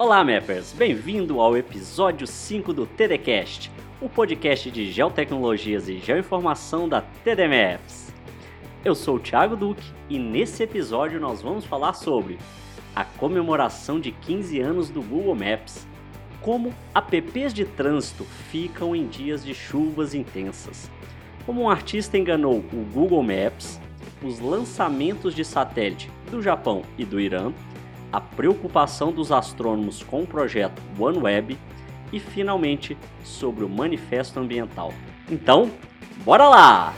Olá, Mappers! Bem-vindo ao episódio 5 do TDCast, o podcast de geotecnologias e geoinformação da TD Maps. Eu sou o Thiago Duque e nesse episódio nós vamos falar sobre a comemoração de 15 anos do Google Maps, como apps de trânsito ficam em dias de chuvas intensas, como um artista enganou o Google Maps, os lançamentos de satélite do Japão e do Irã, a preocupação dos astrônomos com o projeto OneWeb e, finalmente, sobre o Manifesto Ambiental. Então, bora lá!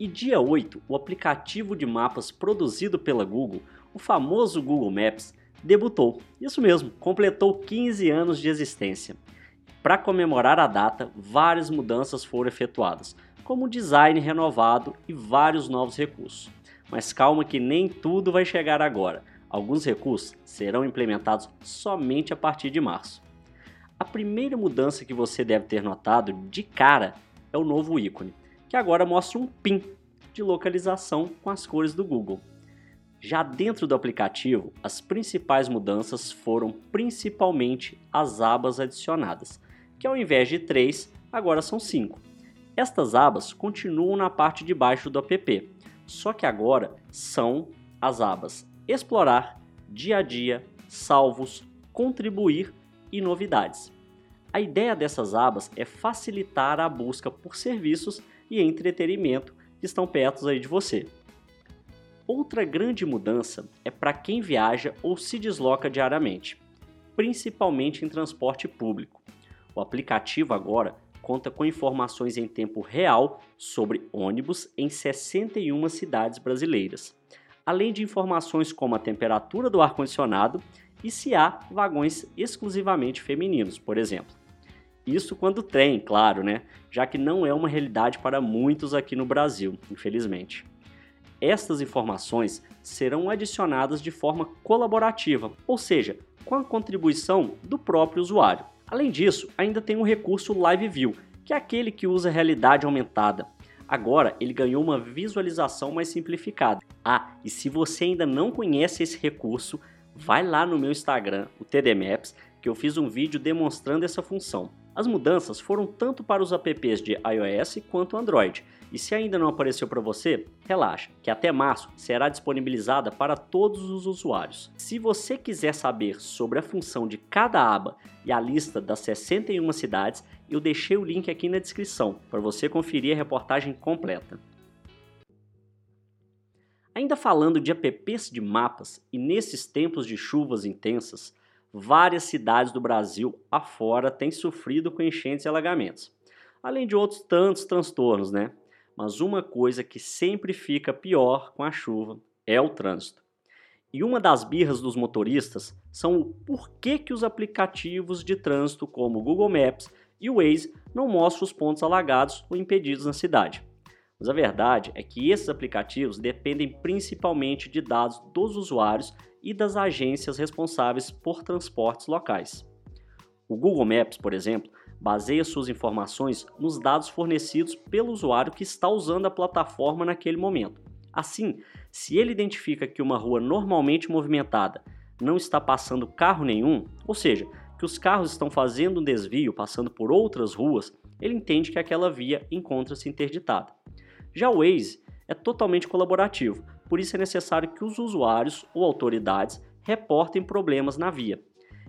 E dia 8, o aplicativo de mapas produzido pela Google, o famoso Google Maps, debutou. Isso mesmo, completou 15 anos de existência. Para comemorar a data, várias mudanças foram efetuadas, como design renovado e vários novos recursos. Mas calma que nem tudo vai chegar agora. Alguns recursos serão implementados somente a partir de março. A primeira mudança que você deve ter notado de cara é o novo ícone, que agora mostra um PIN de localização com as cores do Google. Já dentro do aplicativo, as principais mudanças foram principalmente as abas adicionadas, que ao invés de três, agora são cinco. Estas abas continuam na parte de baixo do app, só que agora são as abas Explorar, Dia a Dia, Salvos, Contribuir e Novidades. A ideia dessas abas é facilitar a busca por serviços e entretenimento que estão perto aí de você. Outra grande mudança é para quem viaja ou se desloca diariamente, principalmente em transporte público. O aplicativo agora conta com informações em tempo real sobre ônibus em 61 cidades brasileiras, além de informações como a temperatura do ar-condicionado e se há vagões exclusivamente femininos, por exemplo. Isso quando tem, claro, né? Já que não é uma realidade para muitos aqui no Brasil, infelizmente. Estas informações serão adicionadas de forma colaborativa, ou seja, com a contribuição do próprio usuário. Além disso, ainda tem o recurso Live View, que é aquele que usa realidade aumentada. Agora ele ganhou uma visualização mais simplificada. Ah, e se você ainda não conhece esse recurso, vai lá no meu Instagram, o TD Maps, que eu fiz um vídeo demonstrando essa função. As mudanças foram tanto para os apps de iOS quanto Android. E se ainda não apareceu para você, relaxa, que até março será disponibilizada para todos os usuários. Se você quiser saber sobre a função de cada aba e a lista das 61 cidades, eu deixei o link aqui na descrição para você conferir a reportagem completa. Ainda falando de apps de mapas e nesses tempos de chuvas intensas, várias cidades do Brasil afora têm sofrido com enchentes e alagamentos, além de outros tantos transtornos, né? Mas uma coisa que sempre fica pior com a chuva é o trânsito. E uma das birras dos motoristas são o porquê que os aplicativos de trânsito como o Google Maps e o Waze não mostram os pontos alagados ou impedidos na cidade. Mas a verdade é que esses aplicativos dependem principalmente de dados dos usuários e das agências responsáveis por transportes locais. O Google Maps, por exemplo, baseia suas informações nos dados fornecidos pelo usuário que está usando a plataforma naquele momento. Assim, se ele identifica que uma rua normalmente movimentada não está passando carro nenhum, ou seja, que os carros estão fazendo um desvio passando por outras ruas, ele entende que aquela via encontra-se interditada. Já o Waze é totalmente colaborativo, por isso é necessário que os usuários ou autoridades reportem problemas na via.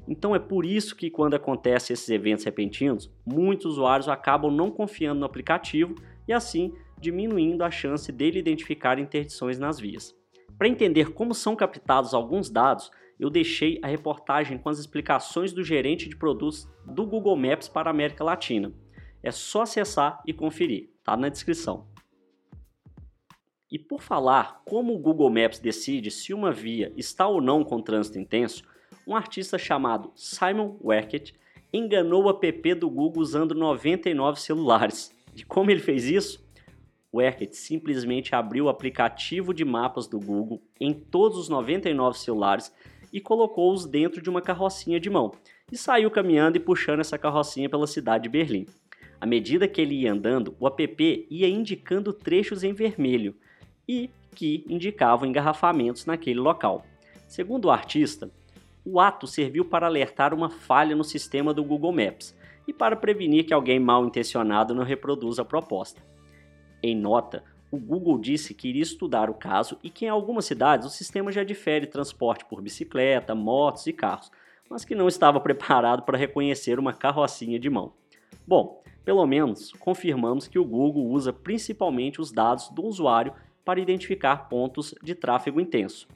Então é por isso que quando acontecem esses eventos repentinos, muitos usuários acabam não confiando no aplicativo e assim diminuindo a chance dele identificar interdições nas vias. Para entender como são captados alguns dados, eu deixei a reportagem com as explicações do gerente de produtos do Google Maps para a América Latina. É só acessar e conferir, tá na descrição. E por falar como o Google Maps decide se uma via está ou não com trânsito intenso, um artista chamado Simon Werkett enganou o app do Google usando 99 celulares. E como ele fez isso? Werkett simplesmente abriu o aplicativo de mapas do Google em todos os 99 celulares e colocou-os dentro de uma carrocinha de mão e saiu caminhando e puxando essa carrocinha pela cidade de Berlim. À medida que ele ia andando, o app ia indicando trechos em vermelho e que indicavam engarrafamentos naquele local. Segundo o artista, o ato serviu para alertar uma falha no sistema do Google Maps e para prevenir que alguém mal intencionado não reproduza a proposta. Em nota, o Google disse que iria estudar o caso e que em algumas cidades o sistema já difere transporte por bicicleta, motos e carros, mas que não estava preparado para reconhecer uma carrocinha de mão. Bom, pelo menos confirmamos que o Google usa principalmente os dados do usuário para identificar pontos de tráfego intenso.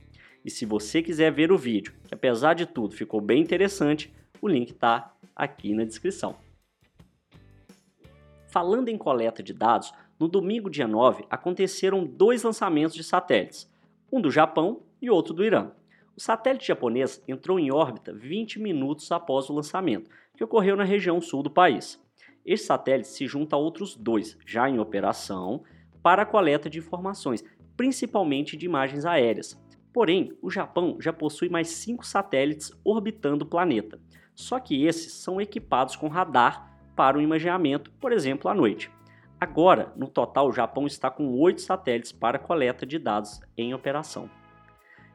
E se você quiser ver o vídeo, que apesar de tudo ficou bem interessante, o link está aqui na descrição. Falando em coleta de dados, no domingo dia 9 aconteceram dois lançamentos de satélites, um do Japão e outro do Irã. O satélite japonês entrou em órbita 20 minutos após o lançamento, que ocorreu na região sul do país. Este satélite se junta a outros dois, já em operação, para a coleta de informações, principalmente de imagens aéreas. Porém, o Japão já possui mais cinco satélites orbitando o planeta, só que esses são equipados com radar para o imageamento, por exemplo, à noite. Agora, no total, o Japão está com oito satélites para coleta de dados em operação.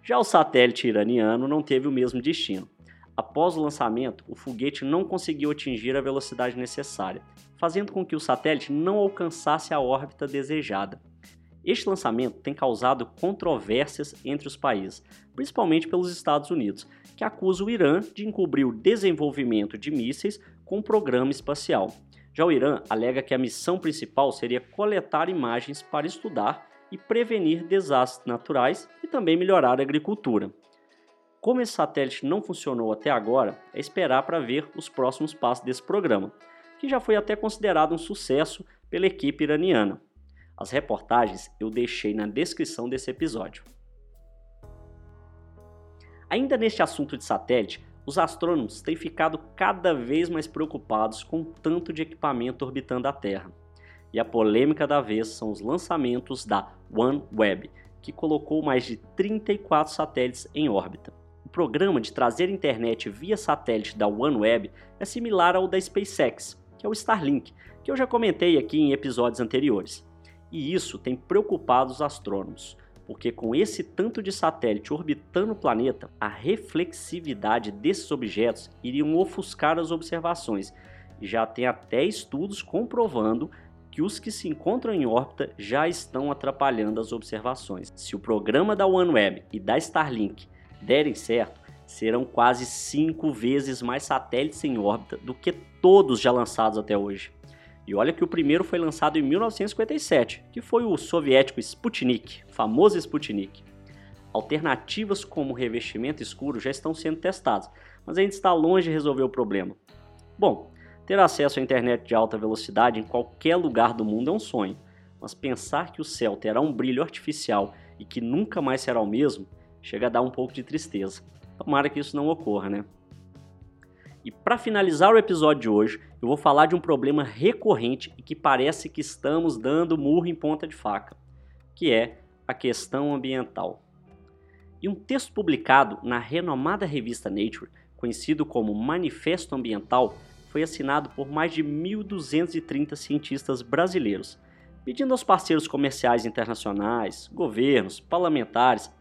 Já o satélite iraniano não teve o mesmo destino. Após o lançamento, o foguete não conseguiu atingir a velocidade necessária, fazendo com que o satélite não alcançasse a órbita desejada. Este lançamento tem causado controvérsias entre os países, principalmente pelos Estados Unidos, que acusa o Irã de encobrir o desenvolvimento de mísseis com o programa espacial. Já o Irã alega que a missão principal seria coletar imagens para estudar e prevenir desastres naturais e também melhorar a agricultura. Como esse satélite não funcionou até agora, é esperar para ver os próximos passos desse programa, que já foi até considerado um sucesso pela equipe iraniana. As reportagens eu deixei na descrição desse episódio. Ainda neste assunto de satélite, os astrônomos têm ficado cada vez mais preocupados com o tanto de equipamento orbitando a Terra. E a polêmica da vez são os lançamentos da OneWeb, que colocou mais de 34 satélites em órbita. O programa de trazer internet via satélite da OneWeb é similar ao da SpaceX, que é o Starlink, que eu já comentei aqui em episódios anteriores. E isso tem preocupado os astrônomos, porque com esse tanto de satélite orbitando o planeta, a reflexividade desses objetos iriam ofuscar as observações. E já tem até estudos comprovando que os que se encontram em órbita já estão atrapalhando as observações. Se o programa da OneWeb e da Starlink derem certo, serão quase cinco vezes mais satélites em órbita do que todos já lançados até hoje. E olha que o primeiro foi lançado em 1957, que foi o soviético Sputnik, famoso Sputnik. Alternativas como revestimento escuro já estão sendo testadas, mas ainda está longe de resolver o problema. Bom, ter acesso à internet de alta velocidade em qualquer lugar do mundo é um sonho, mas pensar que o céu terá um brilho artificial e que nunca mais será o mesmo chega a dar um pouco de tristeza. Tomara que isso não ocorra, né? E para finalizar o episódio de hoje, eu vou falar de um problema recorrente e que parece que estamos dando murro em ponta de faca, que é a questão ambiental. E um texto publicado na renomada revista Nature, conhecido como Manifesto Ambiental, foi assinado por mais de 1.230 cientistas brasileiros, pedindo aos parceiros comerciais internacionais, governos, parlamentares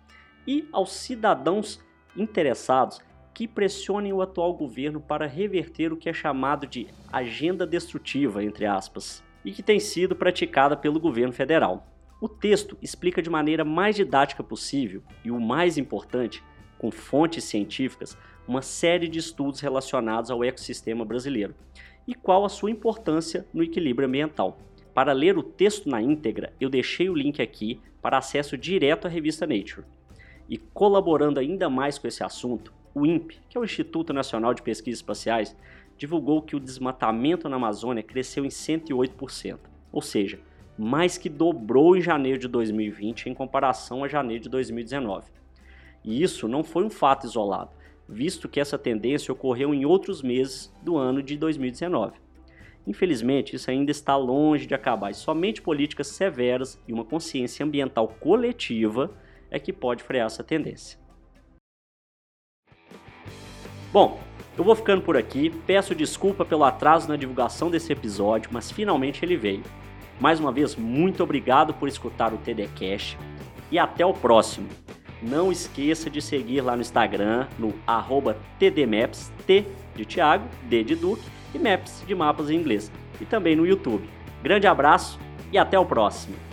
e aos cidadãos interessados que pressionem o atual governo para reverter o que é chamado de agenda destrutiva, entre aspas, e que tem sido praticada pelo governo federal. O texto explica de maneira mais didática possível e o mais importante, com fontes científicas, uma série de estudos relacionados ao ecossistema brasileiro e qual a sua importância no equilíbrio ambiental. Para ler o texto na íntegra, eu deixei o link aqui para acesso direto à revista Nature. E colaborando ainda mais com esse assunto, o INPE, que é o Instituto Nacional de Pesquisas Espaciais, divulgou que o desmatamento na Amazônia cresceu em 108%, ou seja, mais que dobrou em janeiro de 2020 em comparação a janeiro de 2019. E isso não foi um fato isolado, visto que essa tendência ocorreu em outros meses do ano de 2019. Infelizmente, isso ainda está longe de acabar e somente políticas severas e uma consciência ambiental coletiva é que pode frear essa tendência. Bom, Eu vou ficando por aqui, peço desculpa pelo atraso na divulgação desse episódio, mas finalmente ele veio. Mais uma vez, muito obrigado por escutar o TD Cash e até o próximo. Não esqueça de seguir lá no Instagram, no TDMaps, T de Thiago, D de Duque e Maps de mapas em inglês. E também no YouTube. Grande abraço e até o próximo.